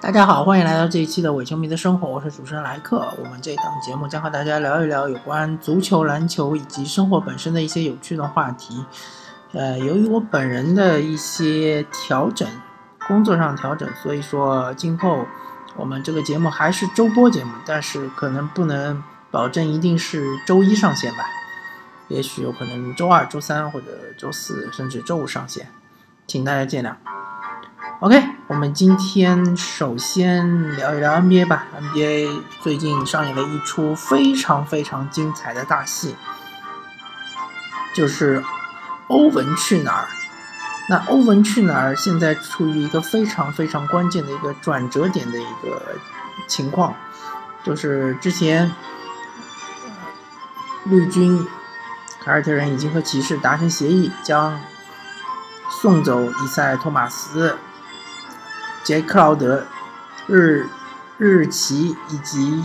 大家好，欢迎来到这一期的伪球迷的生活，我是主持人莱克。我们这档节目将和大家聊一聊有关足球、篮球以及生活本身的一些有趣的话题。呃，由于我本人的一些调整，工作上调整，所以说今后我们这个节目还是周播节目，但是可能不能保证一定是周一上线吧，也许有可能周二、周三或者周四，甚至周五上线，请大家见谅。OK，我们今天首先聊一聊 NBA 吧。NBA 最近上演了一出非常非常精彩的大戏，就是欧文去哪儿？那欧文去哪儿？现在处于一个非常非常关键的一个转折点的一个情况，就是之前绿军凯尔特人已经和骑士达成协议，将送走伊赛托马斯。杰克劳德、日日奇以及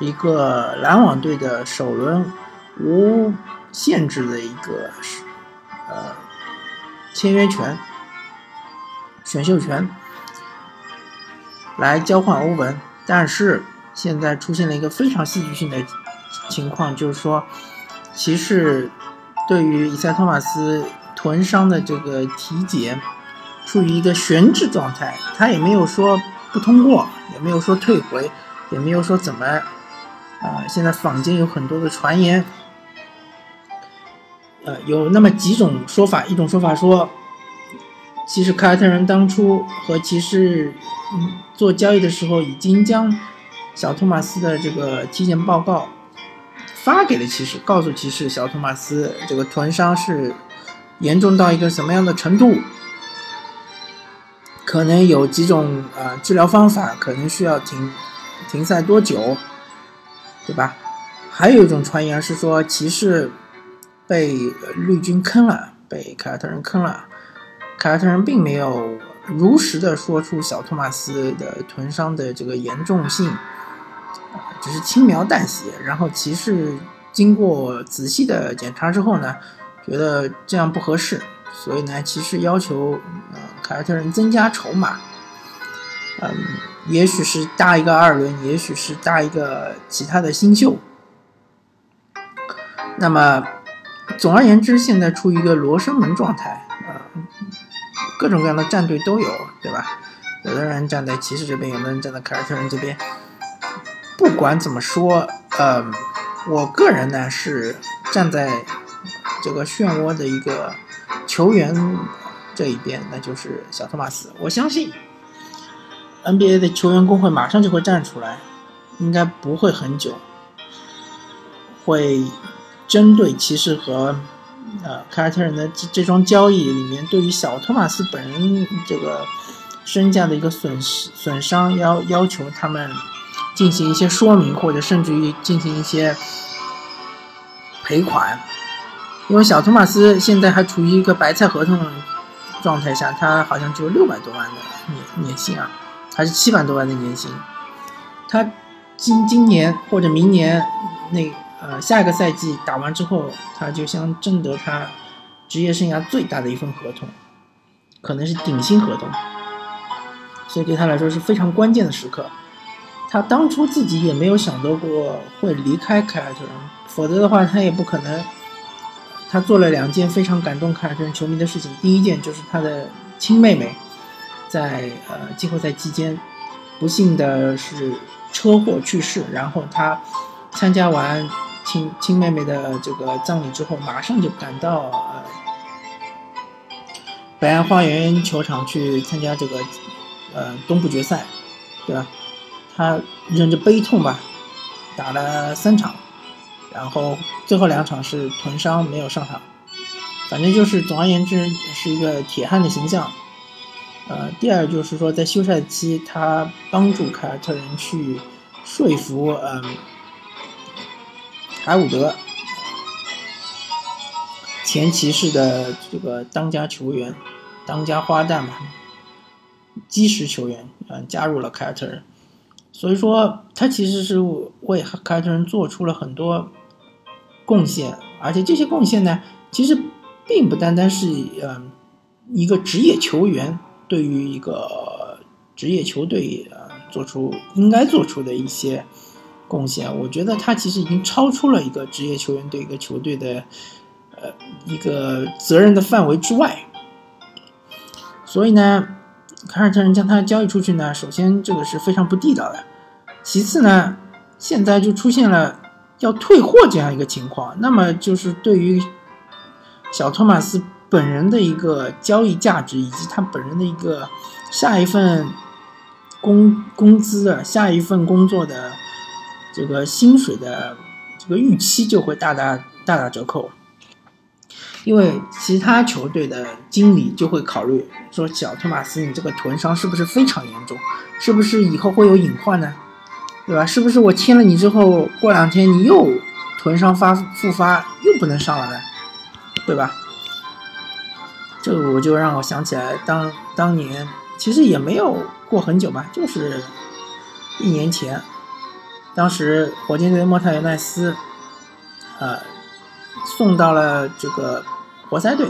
一个篮网队的首轮无限制的一个呃签约权、选秀权来交换欧文，但是现在出现了一个非常戏剧性的情况，就是说骑士对于以赛托马斯臀伤的这个体检。处于一个悬置状态，他也没有说不通过，也没有说退回，也没有说怎么，啊，现在坊间有很多的传言，呃，有那么几种说法，一种说法说，其实凯尔特人当初和骑士做交易的时候，已经将小托马斯的这个体检报告发给了骑士，告诉骑士小托马斯这个臀伤是严重到一个什么样的程度。可能有几种呃治疗方法，可能需要停停赛多久，对吧？还有一种传言是说骑士被绿军坑了，被凯尔特人坑了。凯尔特人并没有如实的说出小托马斯的臀伤的这个严重性，只是轻描淡写。然后骑士经过仔细的检查之后呢，觉得这样不合适。所以呢，骑士要求呃凯尔特人增加筹码，嗯，也许是搭一个二轮，也许是搭一个其他的新秀。那么，总而言之，现在处于一个罗生门状态，啊，各种各样的战队都有，对吧？有的人站在骑士这边，有的人站在凯尔特人这边。不管怎么说，呃，我个人呢是站在这个漩涡的一个。球员这一边，那就是小托马斯。我相信 NBA 的球员工会马上就会站出来，应该不会很久，会针对骑士和呃凯尔特人的这这桩交易里面，对于小托马斯本人这个身价的一个损失损伤，要要求他们进行一些说明，或者甚至于进行一些赔款。因为小托马斯现在还处于一个白菜合同状态下，他好像只有六百多万的年年薪啊，还是七百多万的年薪。他今今年或者明年那呃下一个赛季打完之后，他就将争得他职业生涯最大的一份合同，可能是顶薪合同。所以对他来说是非常关键的时刻。他当初自己也没有想到过会离开凯尔特人，否则的话他也不可能。他做了两件非常感动凯尔特人球迷的事情。第一件就是他的亲妹妹在呃季后赛期间不幸的是车祸去世，然后他参加完亲亲妹妹的这个葬礼之后，马上就赶到呃北岸花园球场去参加这个呃东部决赛，对吧？他忍着悲痛吧，打了三场。然后最后两场是臀伤没有上场，反正就是总而言之是一个铁汉的形象。呃，第二就是说在休赛期他帮助凯尔特人去说服嗯海伍德前骑士的这个当家球员、当家花旦嘛，基石球员嗯加入了凯尔特人，所以说他其实是为凯尔特人做出了很多。贡献，而且这些贡献呢，其实并不单单是嗯一个职业球员对于一个职业球队呃做出应该做出的一些贡献。我觉得他其实已经超出了一个职业球员对一个球队的呃一个责任的范围之外。所以呢，凯尔特人将他交易出去呢，首先这个是非常不地道的，其次呢，现在就出现了要退货这样一个情况，那么就是对于小托马斯。本人的一个交易价值，以及他本人的一个下一份工工资的下一份工作的这个薪水的这个预期就会大大大打折扣，因为其他球队的经理就会考虑说：小托马斯，你这个臀伤是不是非常严重？是不是以后会有隐患呢？对吧？是不是我签了你之后，过两天你又臀伤发复发，又不能上了呢？对吧？这个我就让我想起来，当当年其实也没有过很久吧，就是一年前，当时火箭队莫泰尤奈斯，呃，送到了这个活塞队，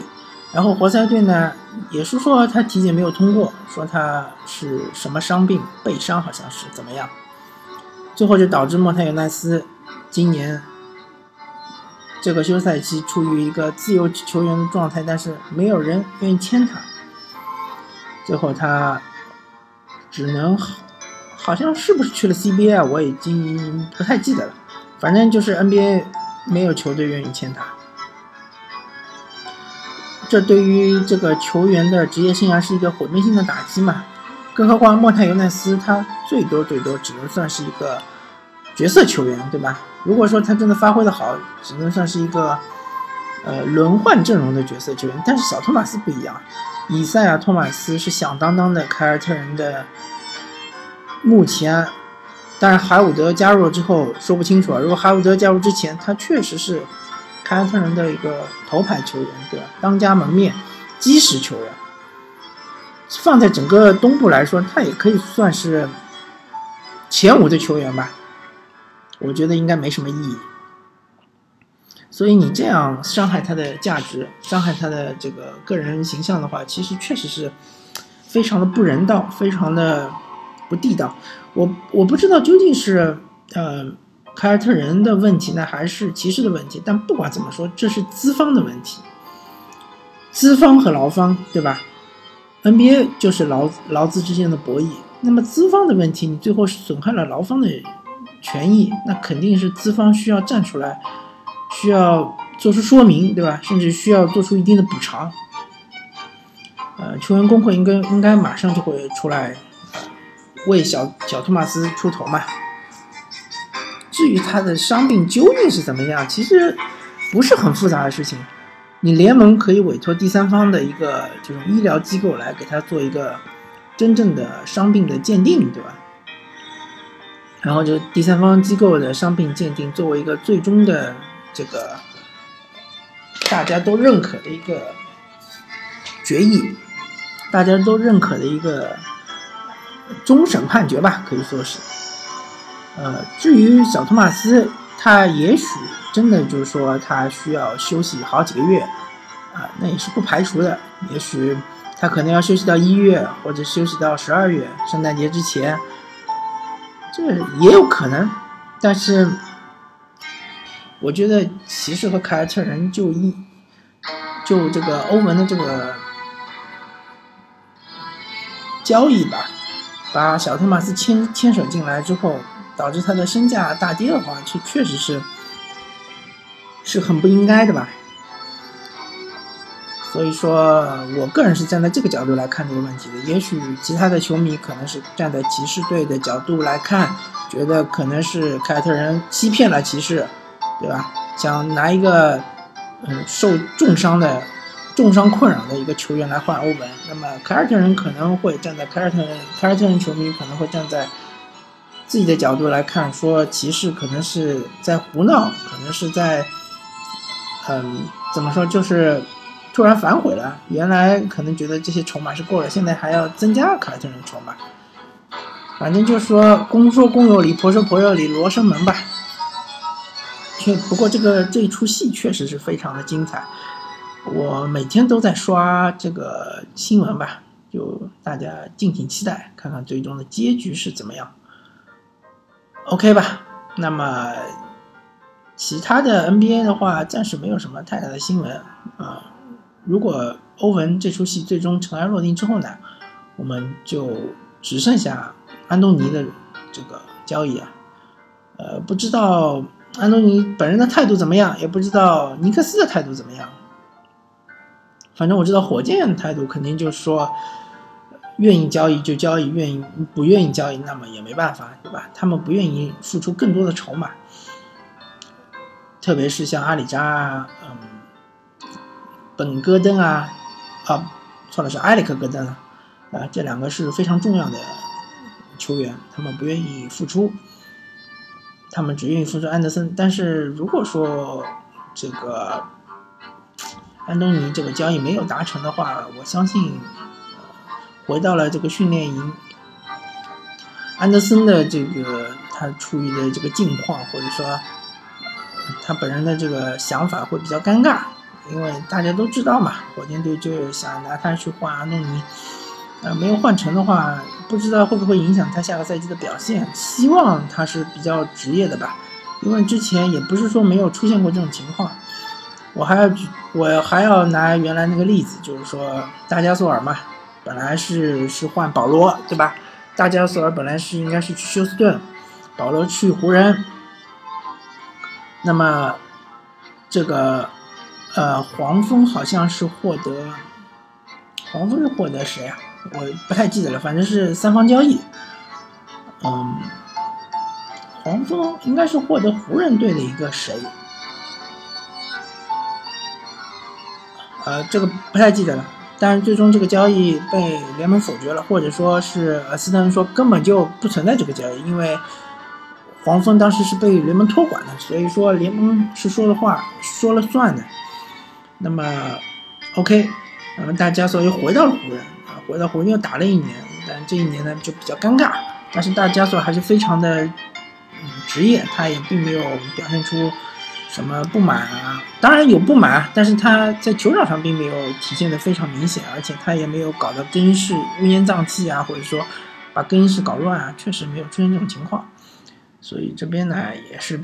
然后活塞队呢也是说他体检没有通过，说他是什么伤病，背伤好像是怎么样，最后就导致莫泰尤纳斯今年。这个休赛期处于一个自由球员的状态，但是没有人愿意签他。最后他只能好像是不是去了 CBA，我已经不太记得了。反正就是 NBA 没有球队愿意签他。这对于这个球员的职业生涯是一个毁灭性的打击嘛？更何况莫泰尤纳斯他最多最多只能算是一个角色球员，对吧？如果说他真的发挥的好，只能算是一个，呃，轮换阵容的角色球员。但是小托马斯不一样，以赛亚·托马斯是响当当的凯尔特人的。目前，当然海伍德加入了之后说不清楚啊。如果海伍德加入之前，他确实是凯尔特人的一个头牌球员，对吧？当家门面、基石球员。放在整个东部来说，他也可以算是前五的球员吧。我觉得应该没什么意义，所以你这样伤害他的价值，伤害他的这个个人形象的话，其实确实是非常的不人道，非常的不地道。我我不知道究竟是呃凯尔特人的问题呢，还是骑士的问题。但不管怎么说，这是资方的问题，资方和劳方，对吧？NBA 就是劳劳资之间的博弈。那么资方的问题，你最后损害了劳方的。权益那肯定是资方需要站出来，需要做出说明，对吧？甚至需要做出一定的补偿。呃，球员工会应该应该马上就会出来为小小托马斯出头嘛。至于他的伤病究竟是怎么样，其实不是很复杂的事情。你联盟可以委托第三方的一个这种医疗机构来给他做一个真正的伤病的鉴定，对吧？然后就第三方机构的伤病鉴定作为一个最终的这个大家都认可的一个决议，大家都认可的一个终审判决吧，可以说是。呃，至于小托马斯，他也许真的就是说他需要休息好几个月，啊，那也是不排除的。也许他可能要休息到一月，或者休息到十二月，圣诞节之前。这也有可能，但是我觉得骑士和凯尔特人就一就这个欧文的这个交易吧，把小托马斯牵牵手进来之后，导致他的身价大跌的话，这确实是是很不应该的吧。所以说我个人是站在这个角度来看这个问题的。也许其他的球迷可能是站在骑士队的角度来看，觉得可能是凯尔特人欺骗了骑士，对吧？想拿一个嗯受重伤的、重伤困扰的一个球员来换欧文。那么凯尔特人可能会站在凯尔特人凯尔特人球迷可能会站在自己的角度来看，说骑士可能是在胡闹，可能是在嗯怎么说就是。突然反悔了，原来可能觉得这些筹码是够了，现在还要增加凯尔特人筹码。反正就是说，公说公有理，婆说婆有理，罗生门吧。确不过这个这一出戏确实是非常的精彩，我每天都在刷这个新闻吧，就大家敬请期待，看看最终的结局是怎么样。OK 吧？那么其他的 NBA 的话，暂时没有什么太大的新闻啊。如果欧文这出戏最终尘埃落定之后呢，我们就只剩下安东尼的这个交易啊。呃，不知道安东尼本人的态度怎么样，也不知道尼克斯的态度怎么样。反正我知道火箭态度肯定就是说，愿意交易就交易，愿意不愿意交易那么也没办法，对吧？他们不愿意付出更多的筹码，特别是像阿里扎啊，嗯，本戈登啊，啊，错了是埃里克戈登啊，啊，这两个是非常重要的球员，他们不愿意付出。他们只愿意付出安德森，但是如果说这个安东尼这个交易没有达成的话，我相信回到了这个训练营，安德森的这个他处于的这个境况，或者说他本人的这个想法会比较尴尬，因为大家都知道嘛，火箭队就想拿他去换安东尼。呃，没有换成的话，不知道会不会影响他下个赛季的表现。希望他是比较职业的吧，因为之前也不是说没有出现过这种情况。我还要举，我还要拿原来那个例子，就是说大加索尔嘛，本来是是换保罗，对吧？大加索尔本来是应该是去休斯顿，保罗去湖人。那么这个呃黄蜂好像是获得，黄蜂是获得谁啊？我不太记得了，反正是三方交易。嗯，黄蜂应该是获得湖人队的一个谁？呃，这个不太记得了。但是最终这个交易被联盟否决了，或者说是呃斯特恩说根本就不存在这个交易，因为黄蜂当时是被联盟托管的，所以说联盟是说的话说了算的。那么，OK，那么大家所又回到了湖人啊。回到湖人又打了一年，但这一年呢就比较尴尬。但是大加索还是非常的嗯职业，他也并没有表现出什么不满啊。当然有不满，但是他在球场上并没有体现的非常明显，而且他也没有搞得更衣室乌烟瘴气啊，或者说把更衣室搞乱啊，确实没有出现这种情况。所以这边呢也是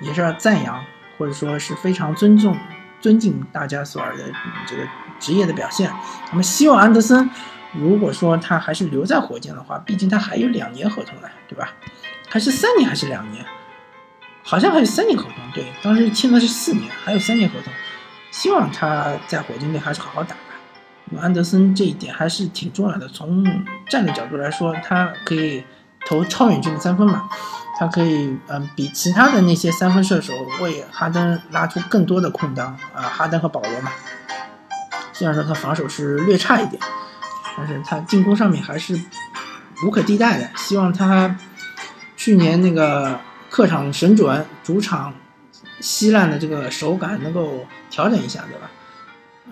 也是要赞扬，或者说是非常尊重。尊敬大加索尔的这个职业的表现，那么希望安德森，如果说他还是留在火箭的话，毕竟他还有两年合同呢，对吧？还是三年还是两年？好像还有三年合同，对，当时签的是四年，还有三年合同。希望他在火箭队还是好好打吧。因为安德森这一点还是挺重要的，从战略角度来说，他可以投超远距离三分嘛。他可以，嗯，比其他的那些三分射手为哈登拉出更多的空当啊，哈登和保罗嘛。虽然说他防守是略差一点，但是他进攻上面还是无可替代的。希望他去年那个客场神准，主场稀烂的这个手感能够调整一下，对吧？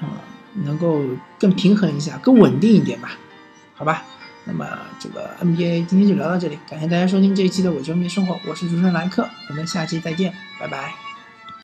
啊，能够更平衡一下，更稳定一点吧？好吧。那么这个 NBA 今天就聊到这里，感谢大家收听这一期的伪球迷生活，我是主持人莱克，我们下期再见，拜拜。